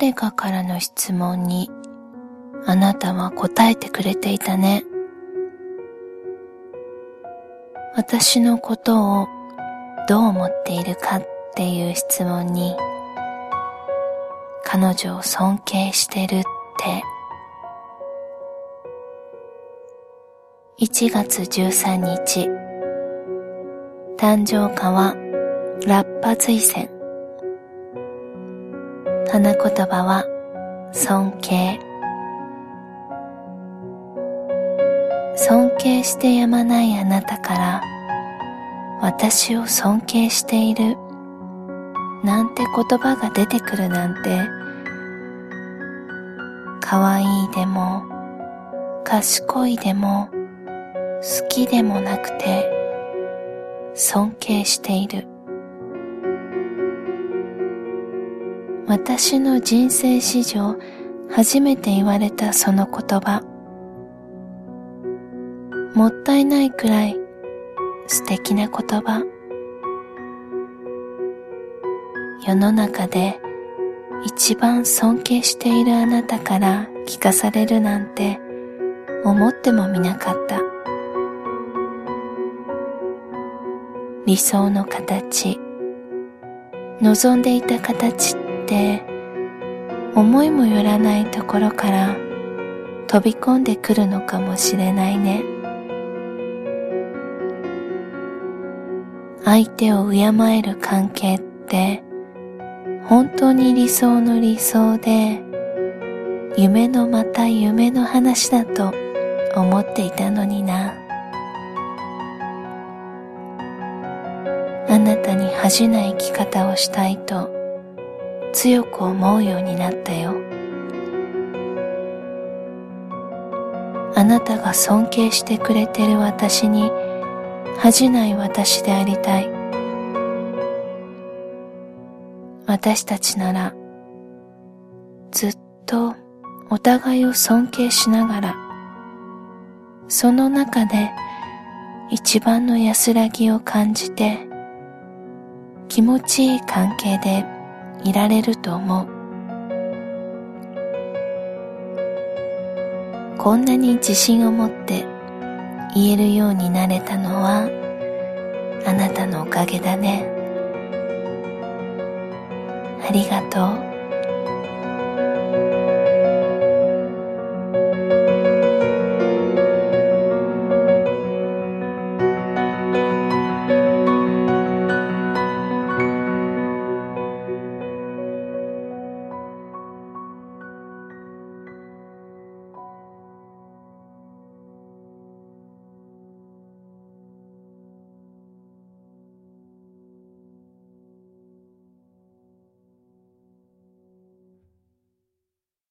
誰かからの質問にあなたは答えてくれていたね。私のことをどう思っているかっていう質問に彼女を尊敬してるって1月13日誕生花はラッパ随線花言葉は尊敬尊敬してやまないあなたから私を尊敬しているなんて言葉が出てくるなんて可愛いでも賢いでも好きでもなくて尊敬している。私の人生史上初めて言われたその言葉。もったいないくらい素敵な言葉。世の中で一番尊敬しているあなたから聞かされるなんて思ってもみなかった。理想の形。望んでいた形て思いもよらないところから飛び込んでくるのかもしれないね。相手を敬える関係って本当に理想の理想で夢のまた夢の話だと思っていたのにな。あなたに恥じない生き方をしたいと強く思うようになったよ。あなたが尊敬してくれてる私に恥じない私でありたい。私たちならずっとお互いを尊敬しながらその中で一番の安らぎを感じて気持ちいい関係でいられると思うこんなに自信を持って言えるようになれたのはあなたのおかげだね。ありがとう